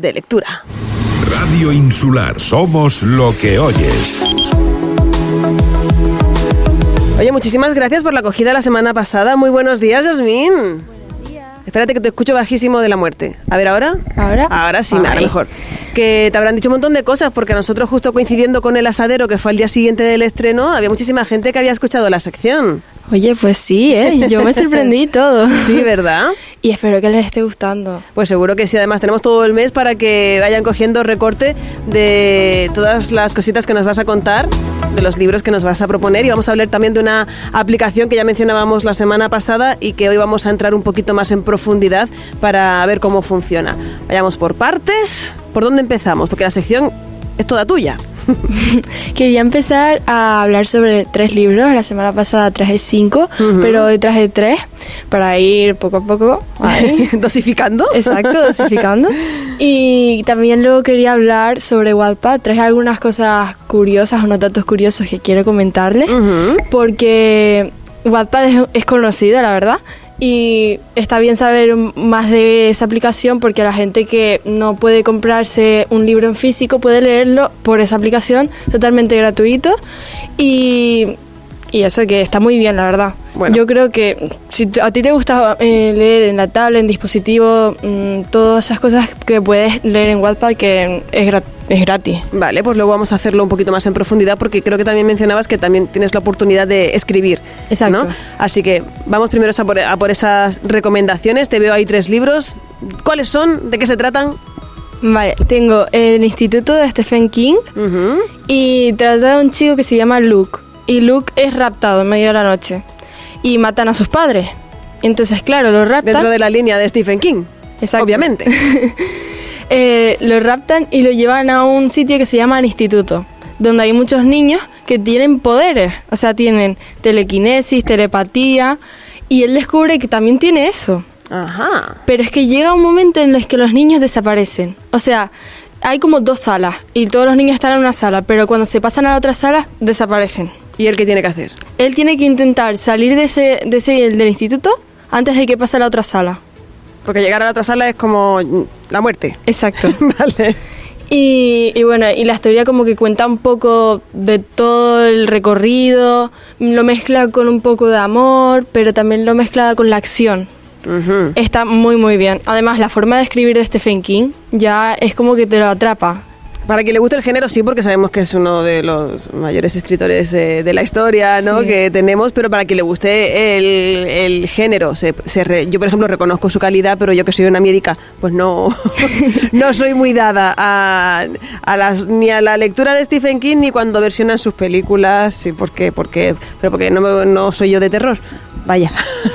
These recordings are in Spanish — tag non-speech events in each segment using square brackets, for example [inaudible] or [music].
de lectura. Radio Insular, somos lo que oyes. Oye, muchísimas gracias por la acogida la semana pasada. Muy buenos días, Yasmín. Espérate que te escucho bajísimo de la muerte. A ver, ¿ahora? ¿Ahora? Ahora sí, nada, Ay. mejor. Que te habrán dicho un montón de cosas, porque nosotros justo coincidiendo con el asadero, que fue al día siguiente del estreno, había muchísima gente que había escuchado la sección. Oye, pues sí, ¿eh? Yo me sorprendí y todo. [laughs] Sí, ¿verdad? Y espero que les esté gustando. Pues seguro que sí. Además, tenemos todo el mes para que vayan cogiendo recorte de todas las cositas que nos vas a contar, de los libros que nos vas a proponer. Y vamos a hablar también de una aplicación que ya mencionábamos la semana pasada y que hoy vamos a entrar un poquito más en profundidad para ver cómo funciona. Vayamos por partes. ¿Por dónde empezamos? Porque la sección es toda tuya. [laughs] Quería empezar a hablar sobre tres libros. La semana pasada traje cinco, pero hoy traje tres para ir poco a poco. [laughs] [laughs] ¿Dosificando? Exacto, dosificando. Y también luego quería hablar sobre Wattpad. Traje algunas cosas curiosas, unos datos curiosos que quiero comentarles. Ujú. Porque Wattpad es, es conocida, la verdad. Y está bien saber más de esa aplicación porque la gente que no puede comprarse un libro en físico puede leerlo por esa aplicación totalmente gratuito. Y, y eso que está muy bien, la verdad. Bueno. Yo creo que si a ti te gusta eh, leer en la tablet, en dispositivo, mm, todas esas cosas que puedes leer en Wattpad que es, gra- es gratis. Vale, pues luego vamos a hacerlo un poquito más en profundidad porque creo que también mencionabas que también tienes la oportunidad de escribir. Exacto. ¿no? Así que vamos primero a por, a por esas recomendaciones. Te veo ahí tres libros. ¿Cuáles son? ¿De qué se tratan? Vale, tengo el Instituto de Stephen King Ujú. y trata de un chico que se llama Luke. Y Luke es raptado en medio de la noche y matan a sus padres. Entonces, claro, lo raptan. Dentro de la línea de Stephen King. Exacto. Obviamente. [laughs] eh, lo raptan y lo llevan a un sitio que se llama el instituto, donde hay muchos niños que tienen poderes, o sea, tienen telequinesis, telepatía, y él descubre que también tiene eso. Ajá. Pero es que llega un momento en el que los niños desaparecen. O sea, hay como dos salas y todos los niños están en una sala, pero cuando se pasan a la otra sala, desaparecen. ¿Y él qué tiene que hacer? Él tiene que intentar salir de ese, de ese del instituto antes de que pase a la otra sala. Porque llegar a la otra sala es como la muerte. Exacto. [laughs] vale. Y, y bueno, y la historia como que cuenta un poco de todo el recorrido, lo mezcla con un poco de amor, pero también lo mezcla con la acción. Está muy muy bien. Además, la forma de escribir de Stephen King ya es como que te lo atrapa. Para quien le guste el género, sí, porque sabemos que es uno de los mayores escritores eh, de la historia ¿no? Sí. que tenemos, pero para quien le guste el, el género, se, se re- yo por ejemplo reconozco su calidad, pero yo que soy una médica, pues no, [laughs] no soy muy dada a, a las, ni a la lectura de Stephen King ni cuando versionan sus películas, sí, porque, porque, pero porque no, me- no soy yo de terror. Vaya.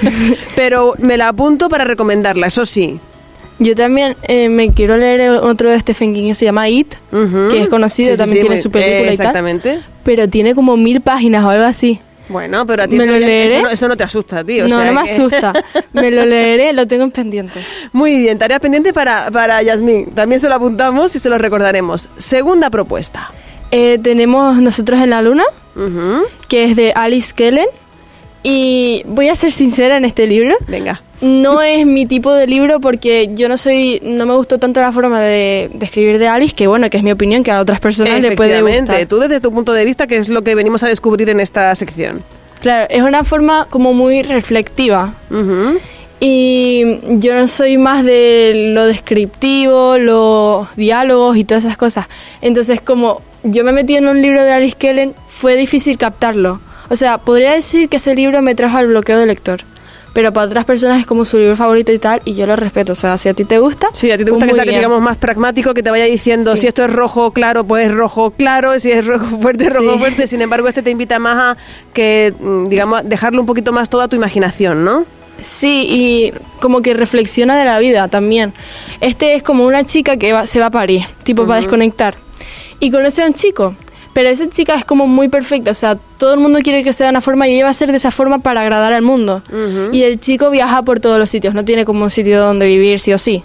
[laughs] pero me la apunto para recomendarla, eso sí. Yo también eh, me quiero leer otro de Stephen King que se llama It, que es conocido, Sí, también sí, tiene muy- su película y tal. Exactamente. Pero tiene como mil páginas o algo así. Bueno, pero a ti ¿Me eso, eso no, eso no te asusta, tío. o no, sea no me que- asusta. [laughs] Me lo leeré, lo tengo en pendiente. Muy bien, tarea pendiente para, para Yasmín. También se lo apuntamos y se lo recordaremos. Segunda propuesta. Eh, tenemos Nosotros en la Luna, que es de Alice Kellen. Y voy a ser sincera en este libro. Venga. No es mi tipo de libro porque yo no soy, no me gustó tanto la forma de, de escribir de Alice, que bueno, que es mi opinión, que a otras personas le puede gustar. tú desde tu punto de vista, que es lo que venimos a descubrir en esta sección. Claro, es una forma como muy reflectiva. Y yo no soy más de lo descriptivo, los diálogos y todas esas cosas. Entonces, como yo me metí en un libro de Alice Kellen, fue difícil captarlo. O sea, podría decir que ese libro me trajo al bloqueo de lector. Pero para otras personas es como su libro favorito y tal, y yo lo respeto. O sea, si a ti te gusta. Sí, a ti te gusta que sea, bien. digamos, más pragmático, que te vaya diciendo Sí. si esto es rojo claro, pues es rojo claro, si es rojo [laughs] fuerte, rojo Sí. fuerte. Sin embargo, este te invita más a que, mm, digamos, dejarlo un poquito más toda tu imaginación, ¿no? Sí, y como que reflexiona de la vida también. Este es como una chica que va- se va a París, tipo para desconectar. Y conoce a un chico. Pero esa chica es como muy perfecta, o sea, todo el mundo quiere que sea de una forma y ella va a ser de esa forma para agradar al mundo. Y el chico viaja por todos los sitios, no tiene como un sitio donde vivir sí o sí,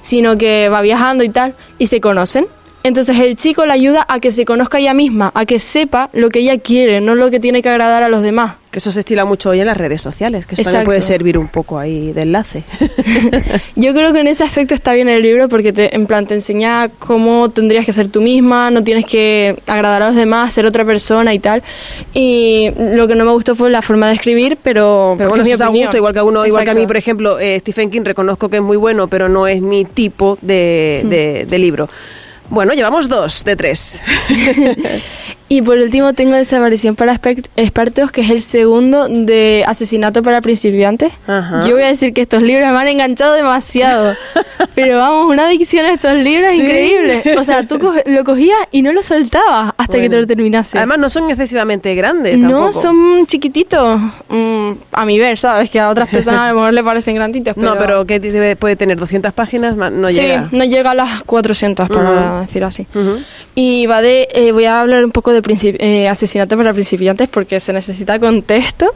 sino que va viajando y tal, y se conocen. Entonces el chico la ayuda a que se conozca ella misma, a que sepa lo que ella quiere, no lo que tiene que agradar a los demás. Que eso se estila mucho hoy en las redes sociales, que eso también puede servir un poco ahí de enlace. [laughs] Yo creo que en ese aspecto está bien el libro porque te, en plan te enseña cómo tendrías que ser tú misma, no tienes que agradar a los demás, ser otra persona y tal. Y lo que no me gustó fue la forma de escribir, pero, Pero bueno, es mi eso gusto, igual que a uno, igual que a mí, por ejemplo, eh, Stephen King reconozco que es muy bueno, pero no es mi tipo de, Mm. de- de libro. Bueno, llevamos dos de tres. [laughs] Y por último tengo Desaparición para expertos, que es el segundo de Asesinato para principiantes. Ajá. Yo voy a decir que estos libros me han enganchado demasiado. [laughs] Pero vamos, una adicción a estos libros ¿Sí? increíble. O sea, tú co- lo cogías y no lo soltabas hasta que te lo terminase. Además, no son excesivamente grandes no, son chiquititos. Mm, a mi ver, ¿sabes? Que a otras personas a lo mejor le parecen granditos. Pero... No, pero que puede tener 200 páginas, no Sí, llega. no llega a las 400, para Ujú. decir así. Ujú. Y va de, eh, voy a hablar un poco de eh, asesinato para principiantes porque se necesita contexto.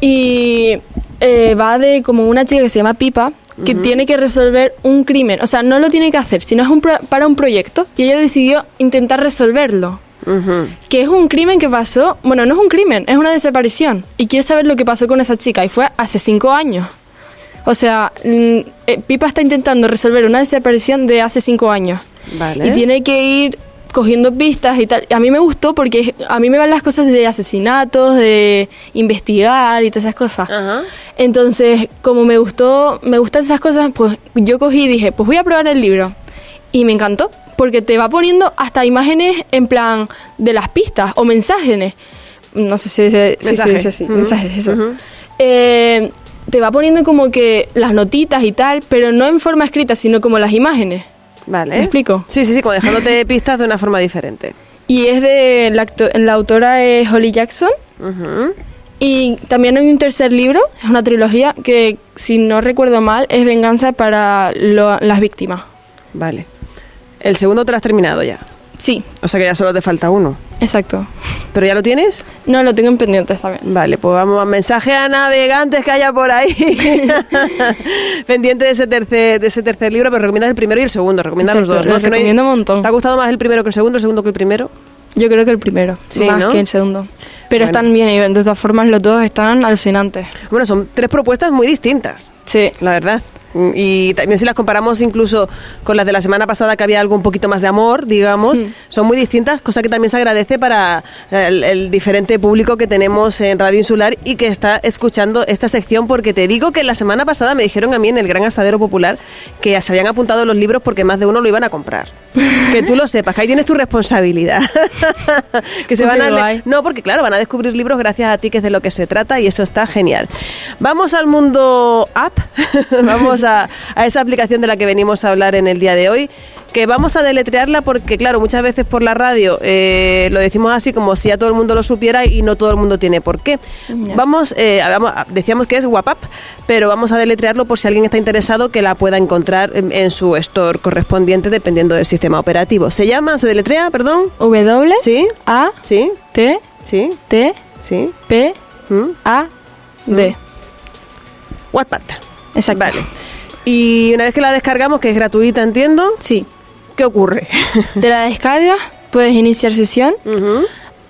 Y eh, va de como una chica que se llama Pipa que tiene que resolver un crimen. O sea, no lo tiene que hacer, sino es un pro- para un proyecto. Y ella decidió intentar resolverlo. Ujú. Que es un crimen que pasó, bueno, no es un crimen, es una desaparición. Y quiere saber lo que pasó con esa chica. Y fue hace cinco años. O sea, mm, eh, Pipa está intentando resolver una desaparición de hace cinco años. Vale. Y tiene que ir cogiendo pistas y tal. A mí me gustó porque a mí me van las cosas de asesinatos, de investigar y todas esas cosas. Ajá. Entonces, como me gustó, me gustan esas cosas, pues yo cogí y dije, pues voy a probar el libro. Y me encantó, porque te va poniendo hasta imágenes en plan de las pistas o mensajes. No sé si se si Mensajes. mensajes, eso. Eh, te va poniendo como que las notitas y tal, pero no en forma escrita, sino como las imágenes. Vale. ¿Me explico? Sí, sí, sí, como dejándote pistas de una forma diferente. Y es de. La, autora es Holly Jackson. Y también hay un tercer libro, es una trilogía, que si no recuerdo mal, es Venganza para lo- las víctimas. Vale. El segundo te lo has terminado ya. Sí, O sea que ya solo te falta uno. exacto. ¿Pero ya lo tienes? No, lo tengo en pendientes también. Vale, pues vamos a mensaje a navegantes que haya por ahí. [laughs] Pendiente de ese tercer de ese tercer libro, pero recomiendas el primero y el segundo, recomiendas los dos, ¿no? hay- un montón. ¿Te ha gustado más el primero que el segundo, el segundo que el primero? Yo creo que el primero, Sí, más ¿no? que el segundo. Pero Bueno. están bien, y de todas formas los dos están alucinantes. Bueno, son tres propuestas muy distintas, Sí. la verdad. Y también si las comparamos incluso con las de la semana pasada, que había algo un poquito más de amor, digamos, Mm. son muy distintas, cosa que también se agradece para el, el diferente público que tenemos en Radio Insular y que está escuchando esta sección, porque te digo que la semana pasada me dijeron a mí en el Gran Asadero Popular que se habían apuntado los libros porque más de uno lo iban a comprar. [laughs] Que tú lo sepas, que ahí tienes tu responsabilidad. [laughs] que se van a no, porque claro, van a descubrir libros gracias a ti, que es de lo que se trata, y eso está genial. Vamos al mundo app, [laughs] vamos a, a esa aplicación de la que venimos a hablar en el día de hoy, que vamos a deletrearla porque, claro, muchas veces por la radio eh, lo decimos así como si ya todo el mundo lo supiera y no todo el mundo tiene por qué. Vamos, eh, vamos, decíamos que es WhatsApp, pero vamos a deletrearlo por si alguien está interesado que la pueda encontrar en, en su store correspondiente dependiendo del sistema operativo. ¿Se llama, se deletrea, perdón? W ¿Sí? A ¿Sí? T ¿Sí? T ¿Sí? P ¿Mm? A D. Wattpad. Exacto. Vale. Y una vez que la descargamos, que es gratuita, entiendo, Sí. ¿qué ocurre? Te la descargas, puedes iniciar sesión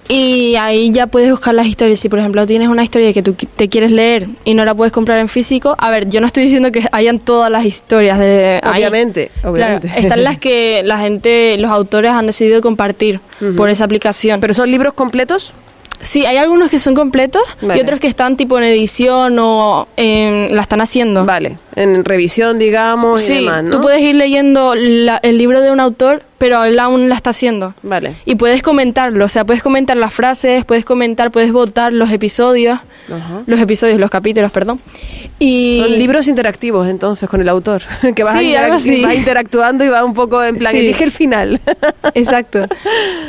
y ahí ya puedes buscar las historias. Si por ejemplo tienes una historia que tú te quieres leer y no la puedes comprar en físico, a ver, yo no estoy diciendo que hayan todas las historias de ahí. Obviamente, Claro, obviamente. están las [laughs] que la gente, los autores han decidido compartir por esa aplicación. ¿Pero son libros completos? Sí, hay algunos que son completos Vale. y otros que están tipo en edición o en- la están haciendo. Vale, en revisión, digamos, y Sí, demás, ¿no? tú puedes ir leyendo la- el libro de un autor, pero él aún la está haciendo. Vale. Y puedes comentarlo, o sea, puedes comentar las frases, puedes comentar, puedes votar los episodios, Ajá. los episodios, los capítulos, perdón. Y Son libros interactivos, entonces, con el autor. [laughs] Que vas, Sí, a algo así. vas interactuando y va un poco en plan, Sí. elige el final. [laughs] Exacto.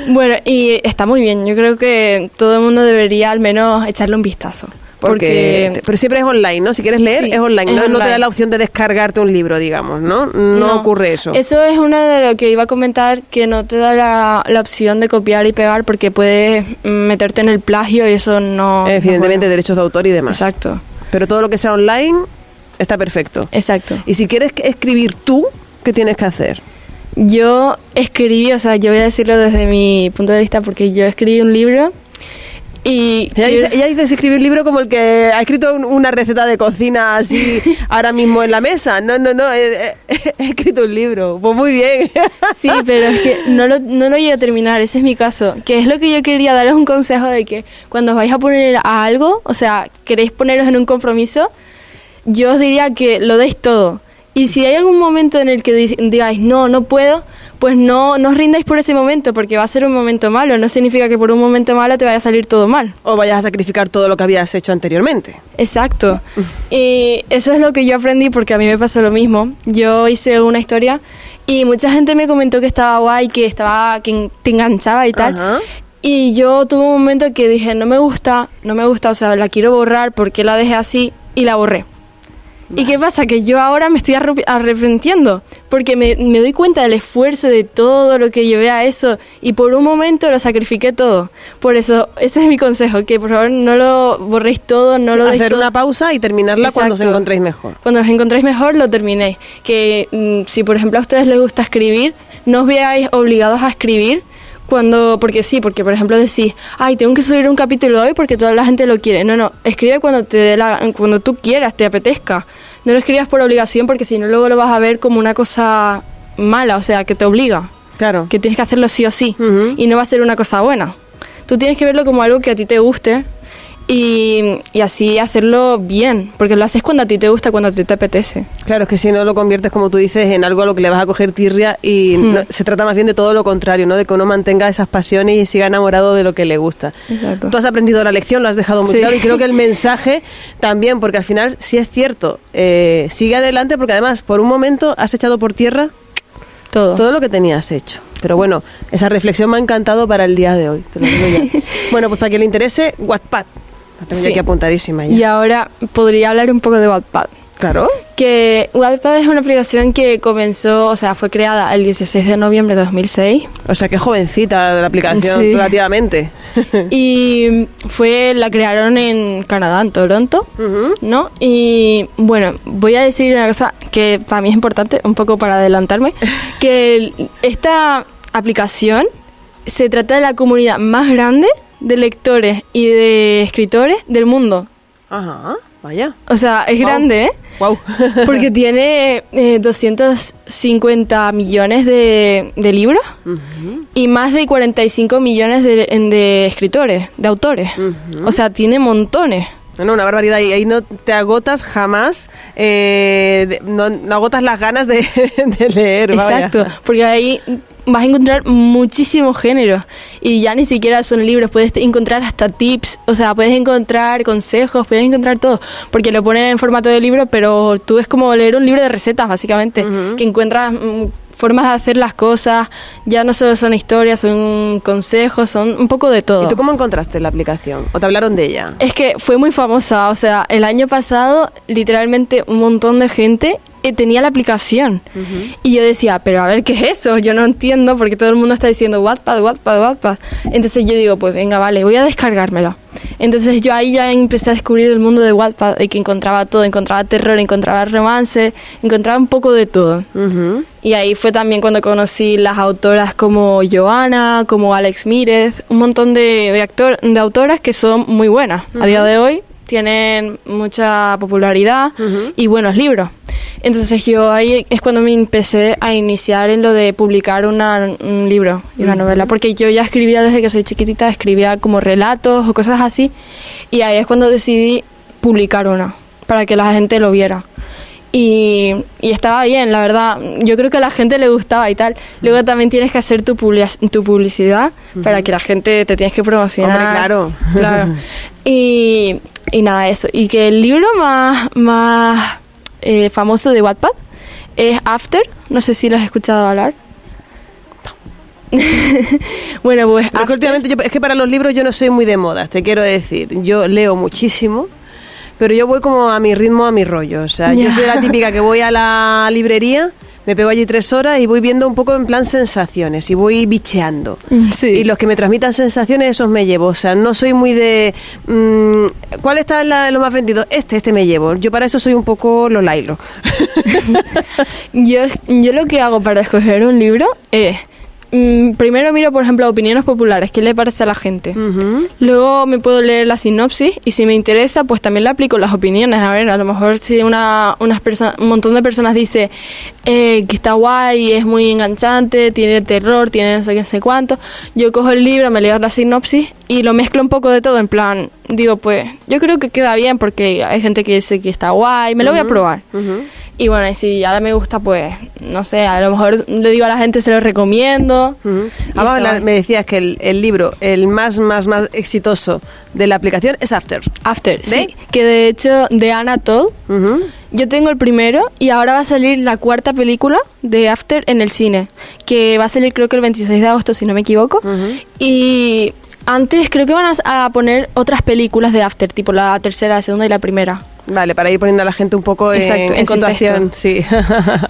Bueno, y está muy bien. Yo creo que todo el mundo debería al menos echarle un vistazo. Porque, Porque, pero siempre es online, ¿no? Si quieres leer, Sí, es online. es no, te da la opción de descargarte un libro, digamos, ¿no? No, ocurre eso. Eso es una de lo que iba a comentar, que no te da la, la opción de copiar y pegar porque puedes mm, meterte en el plagio y eso no... Evidentemente, bueno. derechos de autor y demás. Exacto, Pero todo lo que sea online está perfecto. exacto. Y si quieres escribir tú, ¿qué tienes que hacer? Yo escribí, o sea, yo voy a decirlo desde mi punto de vista porque yo escribí un libro y Ella dice, ella dice escribir un libro como el que ha escrito un- una receta de cocina así [laughs] ahora mismo en la mesa. No, no, no, he, he- he escrito un libro. Pues muy bien. Sí, pero es que no lo, no lo llegué a terminar, ese es mi caso. Que es lo que yo quería daros un consejo de que cuando os vais a poner a algo, o sea, queréis poneros en un compromiso, yo os diría que lo deis todo. Y si hay algún momento en el que di- digáis, no, no puedo, pues no, no os rindáis por ese momento, porque va a ser un momento malo. No significa que por un momento malo te vaya a salir todo mal. o vayas a sacrificar todo lo que habías hecho anteriormente. Exacto. Y eso es lo que yo aprendí porque a mí me pasó lo mismo. Yo hice una historia y mucha gente me comentó que estaba guay, que estaba que te enganchaba y tal. Ajá. Y yo tuve un momento que dije, no me gusta, no me gusta, o sea, la quiero borrar porque la dejé así y la borré. ¿Y qué pasa? Que yo ahora me estoy arrepi- arrepintiendo porque me, me doy cuenta del esfuerzo de todo lo que llevé a eso y por un momento lo sacrifiqué todo. Por eso, ese es mi consejo, que por favor no lo borréis todo, no lo deis Hacer todo. una pausa y terminarla cuando os encontréis mejor. Cuando os encontréis mejor, lo terminéis. Que mm, si, por ejemplo, a ustedes les gusta escribir, no os veáis obligados a escribir cuando, porque sí, porque por ejemplo decís, ay, tengo que subir un capítulo hoy porque toda la gente lo quiere. No, no, escribe cuando te dé la, cuando tú quieras, te apetezca. No lo escribas por obligación porque si no luego lo vas a ver como una cosa mala, o sea, que te obliga, Claro. que tienes que hacerlo sí o sí y no va a ser una cosa buena. Tú tienes que verlo como algo que a ti te guste y, y así hacerlo bien, porque lo haces cuando a ti te gusta, cuando a ti te apetece. Claro, es que si no lo conviertes, como tú dices, en algo a lo que le vas a coger tirria y Hmm. no- se trata más bien de todo lo contrario, ¿no? De que uno mantenga esas pasiones y siga enamorado de lo que le gusta. Exacto. Tú has aprendido la lección, lo has dejado muy Sí. claro y creo que el [laughs] mensaje también, porque al final sí es cierto, eh, sigue adelante porque además por un momento has echado por tierra Todo. todo lo que tenías hecho. Pero bueno, esa reflexión me ha encantado para el día de hoy. te lo digo ya. [laughs] bueno, pues para que le interese, Wattpad. La tengo Sí. aquí apuntadísima ya. Y ahora podría hablar un poco de Wattpad. Claro. Que Wattpad es una aplicación que comenzó, o sea, fue creada el 16 de noviembre de 2006 O sea, que jovencita la aplicación Sí. relativamente. [laughs] y fue la crearon en Canadá, en Toronto. ¿no? Y bueno, voy a decir una cosa que para mí es importante, un poco para adelantarme, [laughs] que esta aplicación se trata de la comunidad más grande de lectores y de escritores del mundo. Ajá, vaya. O sea, es grande, ¿eh? Wow. [laughs] Porque tiene eh, 250 millones de, de libros y más de 45 millones de escritores, de autores. O sea, tiene montones. No, una barbaridad. Y ahí no te agotas jamás, eh, de- no, no agotas las ganas de, [laughs] de leer. vaya. Exacto, porque ahí vas a encontrar muchísimos géneros y ya ni siquiera son libros, puedes encontrar hasta tips, o sea, puedes encontrar consejos, puedes encontrar todo, porque lo ponen en formato de libro, pero tú es como leer un libro de recetas, básicamente, que encuentras mm, formas de hacer las cosas, ya no solo son historias, son consejos, son un poco de todo. ¿Y tú cómo encontraste la aplicación? ¿O te hablaron de ella? Es que fue muy famosa, o sea, el año pasado literalmente un montón de gente tenía la aplicación. Y yo decía, pero a ver, ¿qué es eso? Yo no entiendo porque todo el mundo está diciendo Wattpad, Wattpad, Wattpad. Entonces yo digo, pues venga, vale, voy a descargármela. Entonces yo ahí ya empecé a descubrir el mundo de Wattpad, que encontraba todo, encontraba terror, encontraba romance, encontraba un poco de todo. Ujú. Y ahí fue también cuando conocí las autoras como Joana, como Alex Mírez, un montón de, de, actor, de autoras que son muy buenas. A día de hoy tienen mucha popularidad y buenos libros. Entonces yo ahí es cuando me empecé a iniciar en lo de publicar una- un libro y una novela, porque yo ya escribía desde que soy chiquitita, escribía como relatos o cosas así, y ahí es cuando decidí publicar una, para que la gente lo viera. Y, y estaba bien, la verdad. Yo creo que a la gente le gustaba y tal. Luego también tienes que hacer tu, publi- tu publicidad para que la gente te tienes que promocionar. Hombre, claro. Claro. [laughs] Y, y nada, eso. Y que el libro más, más eh, famoso de Wattpad es After. No sé si lo has escuchado hablar. [laughs] bueno, pues After- últimamente, yo- es que para los libros yo no soy muy de modas, te quiero decir. Yo leo muchísimo, pero yo voy como a mi ritmo, a mi rollo. O sea, yo soy la típica que voy a la librería, me pego allí tres horas y voy viendo un poco en plan sensaciones y voy bicheando. Mm, sí. Y los que me transmitan sensaciones, esos me llevo. O sea, no soy muy de. mm, ¿Cuál está la- lo más vendido? Este, este me llevo. Yo para eso soy un poco lo lailo. [laughs] Yo, yo lo que hago para escoger un libro es, mm, primero miro, por ejemplo, opiniones populares, qué le parece a la gente. Luego me puedo leer la sinopsis y si me interesa, pues también le aplico las opiniones. A ver, a lo mejor si una, unas un montón de personas dice eh, que está guay, es muy enganchante, tiene terror, tiene no sé qué, no sé cuánto, yo cojo el libro, me leo la sinopsis y lo mezclo un poco de todo. En plan, digo, pues yo creo que queda bien porque hay gente que dice que está guay, me lo voy a probar. Y bueno, y si ahora me gusta, pues no sé, a lo mejor le digo a la gente, se lo recomiendo. La- guay. me decías que el, el libro, el más, más, más exitoso de la aplicación es After. After, sí. Que de hecho, de Anna Todd. Yo tengo el primero y ahora va a salir la cuarta película de After en el cine, que va a salir creo que el 26 de agosto, si no me equivoco. Y antes creo que van a, a poner otras películas de After, tipo la tercera, la segunda y la primera. Vale, para ir poniendo a la gente un poco en- Exacto, en, en situación. Sí.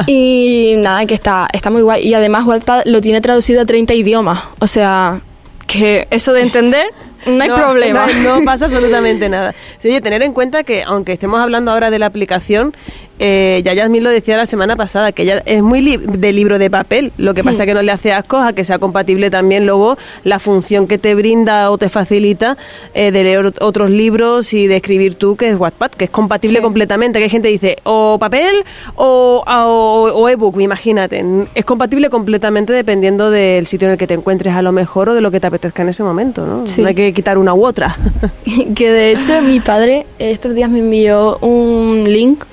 y nada, que está, está muy guay. Y además Wattpad lo tiene traducido a 30 idiomas. O sea, que eso de entender, no hay problema. No, no pasa [laughs] absolutamente nada. Sí, oye, tener en cuenta que, aunque estemos hablando ahora de la aplicación, eh, ya Yasmin lo decía la semana pasada, que ella es muy li- de libro de papel. Lo que pasa es que no le hace asco a que sea compatible también luego la función que te brinda o te facilita eh, de leer ot- otros libros y de escribir tú, que es Wattpad, que es compatible Sí. completamente. Que hay gente que dice o papel o, o, o ebook, imagínate. Es compatible completamente dependiendo del sitio en el que te encuentres a lo mejor o de lo que te apetezca en ese momento, ¿no? Sí. No hay que quitar una u otra. [laughs] que de hecho mi padre estos días me envió un link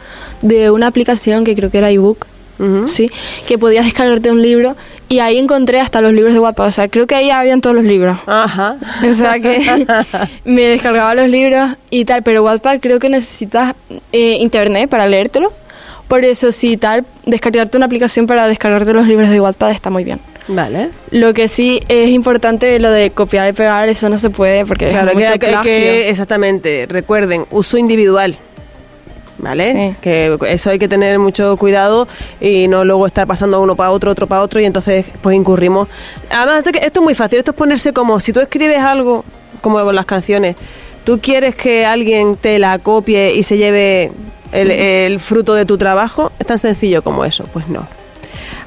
de una aplicación que creo que era ebook. Sí, que podías descargarte un libro y ahí encontré hasta los libros de Wattpad, o sea, creo que ahí habían todos los libros. Ajá. [laughs] O sea que [laughs] me descargaba los libros y tal, pero Wattpad creo que necesitas eh, internet para leértelo. Por eso, si tal, descargarte una aplicación para descargarte los libros de Wattpad está muy bien. Vale. Lo que sí es importante lo de copiar y pegar, eso no se puede porque Claro, es que, mucho hay que- hay plagio. que, exactamente, recuerden, uso individual. ¿Vale? Sí. Que eso hay que tener mucho cuidado y no luego estar pasando uno para otro, otro para otro y entonces pues incurrimos. Además, esto es muy fácil, esto es ponerse como, si tú escribes algo, como con las canciones, tú quieres que alguien te la copie y se lleve el, el fruto de tu trabajo, es tan sencillo como eso, pues no.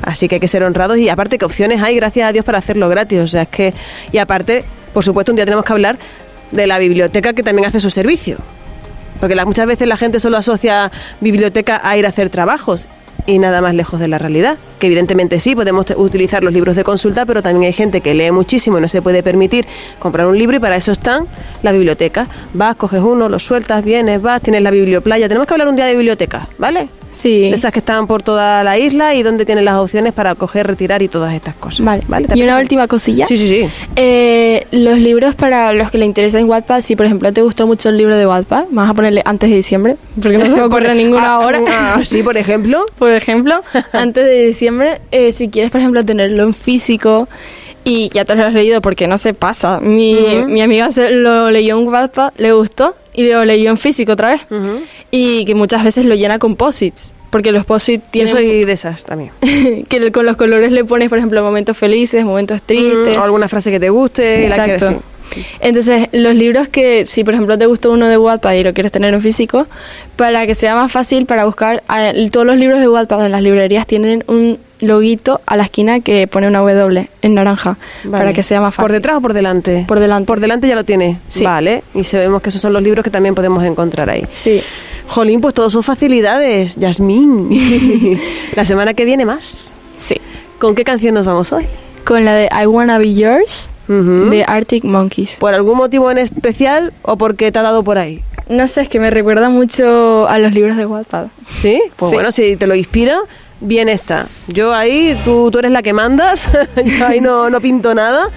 Así que hay que ser honrados y aparte que opciones hay, gracias a Dios, para hacerlo gratis. O sea, es que, y aparte, por supuesto, un día tenemos que hablar de la biblioteca que también hace su servicio. Porque muchas veces la gente solo asocia biblioteca a ir a hacer trabajos y nada más lejos de la realidad. Que evidentemente sí, podemos utilizar los libros de consulta, pero también hay gente que lee muchísimo y no se puede permitir comprar un libro y para eso están las bibliotecas. Vas, coges uno, lo sueltas, vienes, vas, tienes la biblioplaya. Tenemos que hablar un día de biblioteca, ¿vale? Sí. De esas que están por toda la isla y donde tienen las opciones para coger, retirar y todas estas cosas. Vale. ¿Te y una última cosilla. Sí, sí, sí. Eh, los libros para los que le interesa en Wattpad, si por ejemplo te gustó mucho el libro de Wattpad, vamos a ponerle antes de diciembre, porque no se me ocurre [laughs] ninguna Ah, hora. ah, sí, por ejemplo. [laughs] por ejemplo, antes de diciembre, eh, si quieres, por ejemplo, tenerlo en físico y ya te lo has leído porque no se pasa. Mi, mi amiga se lo leyó en Wattpad, le gustó y lo leyó en físico otra vez. Y que muchas veces lo llena con posits, porque los posits Yo tienen... soy de esas también. [laughs] que con los colores le pones, por ejemplo, momentos felices, momentos tristes. O alguna frase que te guste. la que- Exacto. Entonces, los libros que, si por ejemplo te gustó uno de Wattpad y lo quieres tener en físico, para que sea más fácil para buscar, todos los libros de Wattpad en las librerías tienen un loguito a la esquina que pone una W en naranja, Vale. para que sea más fácil. ¿Por detrás o por delante? Por delante. Por delante ya lo tiene. Sí. Vale. Y sabemos que esos son los libros que también podemos encontrar ahí. Sí. Jolín, pues todos son facilidades, Yasmín. [laughs] la semana que viene más. Sí. ¿Con qué canción nos vamos hoy? Con la de I Wanna Be Yours Ujú. de Arctic Monkeys. ¿Por algún motivo en especial o porque te ha dado por ahí? No sé, es que me recuerda mucho a los libros de Wattpad. ¿Sí? Pues Sí. bueno, si te lo inspira, bien está. Yo ahí, tú, tú eres la que mandas, [laughs] yo ahí no, no pinto nada.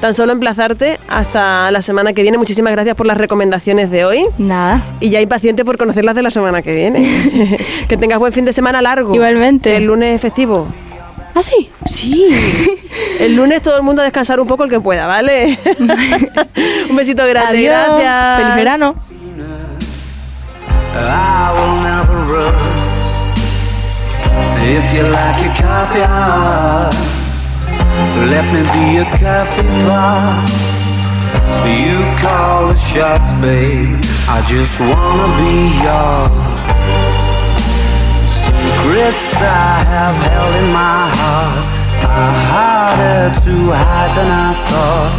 Tan solo emplazarte hasta la semana que viene. Muchísimas gracias por las recomendaciones de hoy. Nada. Y ya impaciente por conocerlas de la semana que viene. [laughs] que tengas buen fin de semana largo. Igualmente. El lunes es festivo. ¿Ah, sí? Sí. El lunes todo el mundo a descansar un poco el que pueda, ¿vale? [laughs] un besito grande. Adiós. Gracias. Feliz verano. If you like your coffee hot, let me be a coffee pot. You call the shots, babe. I just wanna be yours. Secrets I have held in my heart are harder to hide than I thought.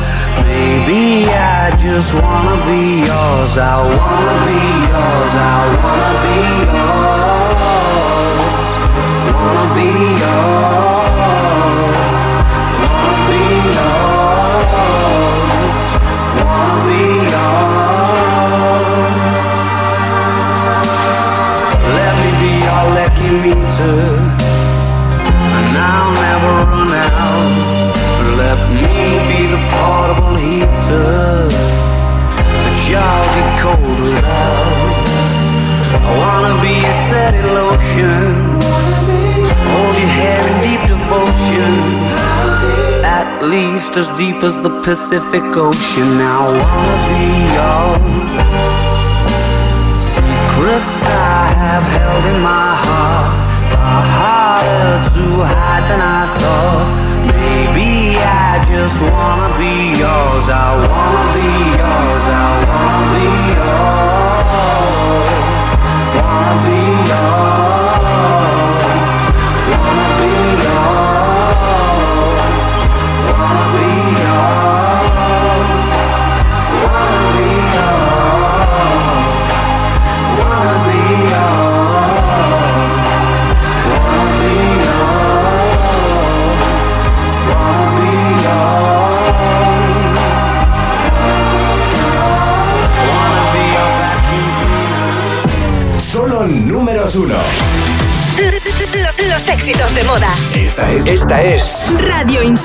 Maybe I just wanna be yours. I wanna be yours. I wanna be yours. Wanna be yours. Wanna be yours. Wanna be yours. Let me be your meter, and I'll never run out. Let me be the portable heater that y'all get cold without. I wanna be a steady lotion, Least as deep as the Pacific Ocean. I wanna be yours. Secrets I have held in my heart are harder to hide than I thought. Maybe I just wanna be yours. I wanna be yours. I wanna be yours. Wanna be yours. Wanna be yours.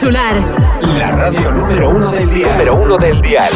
Insular. la radio número uno del día. Número uno del dial.